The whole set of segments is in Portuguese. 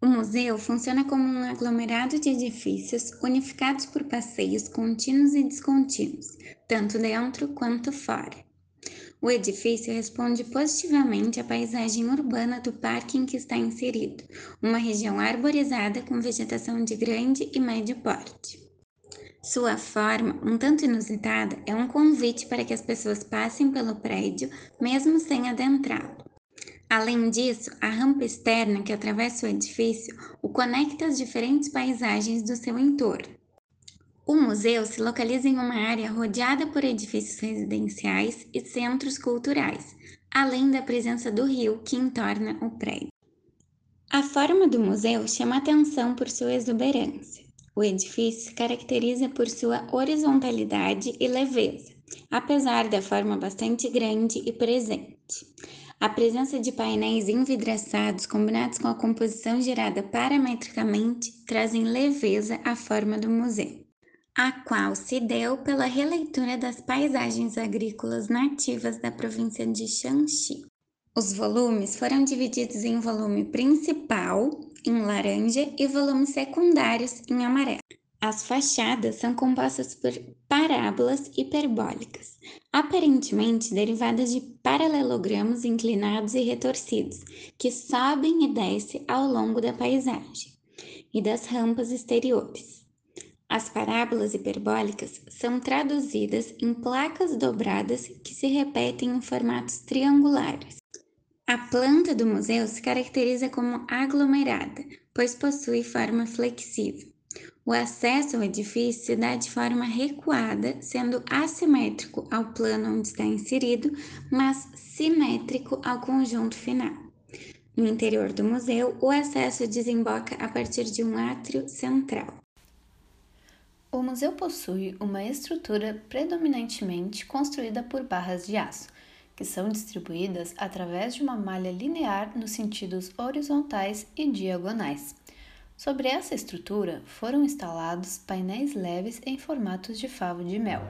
O museu funciona como um aglomerado de edifícios unificados por passeios contínuos e descontínuos, tanto dentro quanto fora. O edifício responde positivamente à paisagem urbana do parque em que está inserido, uma região arborizada com vegetação de grande e médio porte. Sua forma, um tanto inusitada, é um convite para que as pessoas passem pelo prédio, mesmo sem adentrá-lo. Além disso, a rampa externa que atravessa o edifício o conecta às diferentes paisagens do seu entorno. O museu se localiza em uma área rodeada por edifícios residenciais e centros culturais, além da presença do rio que entorna o prédio. A forma do museu chama atenção por sua exuberância. O edifício se caracteriza por sua horizontalidade e leveza, apesar da forma bastante grande e presente. A presença de painéis envidraçados combinados com a composição gerada parametricamente trazem leveza à forma do museu, a qual se deu pela releitura das paisagens agrícolas nativas da província de Shanxi. Os volumes foram divididos em volume principal, em laranja, e volumes secundários, em amarelo. As fachadas são compostas por parábolas hiperbólicas, aparentemente derivadas de paralelogramos inclinados e retorcidos, que sobem e descem ao longo da paisagem, e das rampas exteriores. As parábolas hiperbólicas são traduzidas em placas dobradas que se repetem em formatos triangulares. A planta do museu se caracteriza como aglomerada, pois possui forma flexível. O acesso ao edifício se dá de forma recuada, sendo assimétrico ao plano onde está inserido, mas simétrico ao conjunto final. No interior do museu, o acesso desemboca a partir de um átrio central. O museu possui uma estrutura predominantemente construída por barras de aço, que são distribuídas através de uma malha linear nos sentidos horizontais e diagonais. Sobre essa estrutura foram instalados painéis leves em formatos de favo de mel,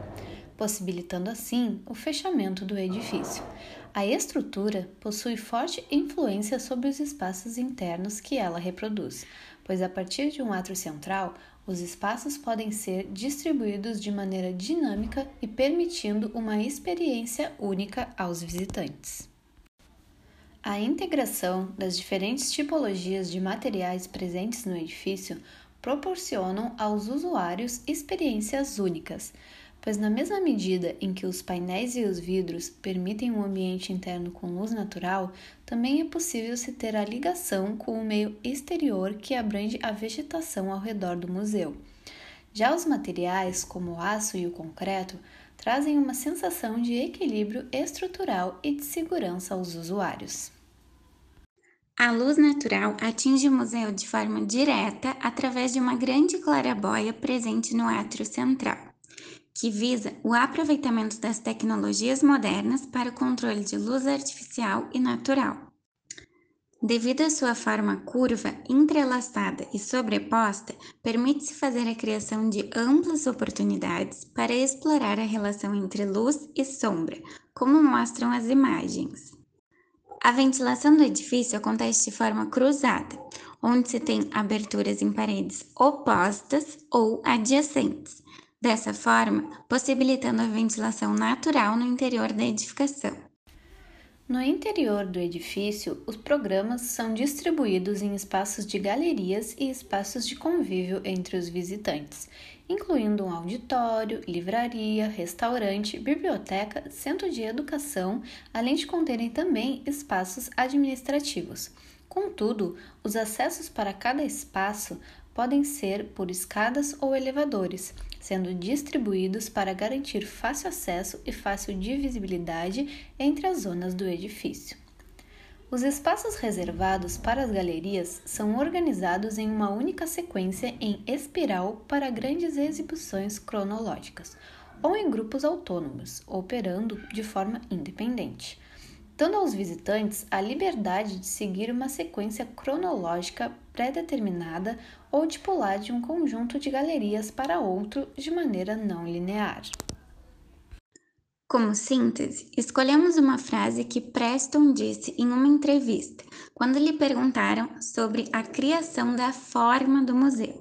possibilitando assim o fechamento do edifício. A estrutura possui forte influência sobre os espaços internos que ela reproduz, pois a partir de um átrio central, os espaços podem ser distribuídos de maneira dinâmica e permitindo uma experiência única aos visitantes. A integração das diferentes tipologias de materiais presentes no edifício proporcionam aos usuários experiências únicas, pois, na mesma medida em que os painéis e os vidros permitem um ambiente interno com luz natural, também é possível se ter a ligação com o meio exterior que abrange a vegetação ao redor do museu. Já os materiais, como o aço e o concreto, trazem uma sensação de equilíbrio estrutural e de segurança aos usuários. A luz natural atinge o museu de forma direta através de uma grande clarabóia presente no átrio central, que visa o aproveitamento das tecnologias modernas para o controle de luz artificial e natural. Devido à sua forma curva, entrelaçada e sobreposta, permite-se fazer a criação de amplas oportunidades para explorar a relação entre luz e sombra, como mostram as imagens. A ventilação do edifício acontece de forma cruzada, onde se tem aberturas em paredes opostas ou adjacentes, dessa forma, possibilitando a ventilação natural no interior da edificação. No interior do edifício, os programas são distribuídos em espaços de galerias e espaços de convívio entre os visitantes, incluindo um auditório, livraria, restaurante, biblioteca, centro de educação, além de conterem também espaços administrativos. Contudo, os acessos para cada espaço podem ser por escadas ou elevadores, sendo distribuídos para garantir fácil acesso e fácil divisibilidade entre as zonas do edifício. Os espaços reservados para as galerias são organizados em uma única sequência em espiral para grandes exibições cronológicas, ou em grupos autônomos, operando de forma independente, dando aos visitantes a liberdade de seguir uma sequência cronológica pré-determinada ou de pular de um conjunto de galerias para outro de maneira não linear. Como síntese, escolhemos uma frase que Preston disse em uma entrevista, quando lhe perguntaram sobre a criação da forma do museu.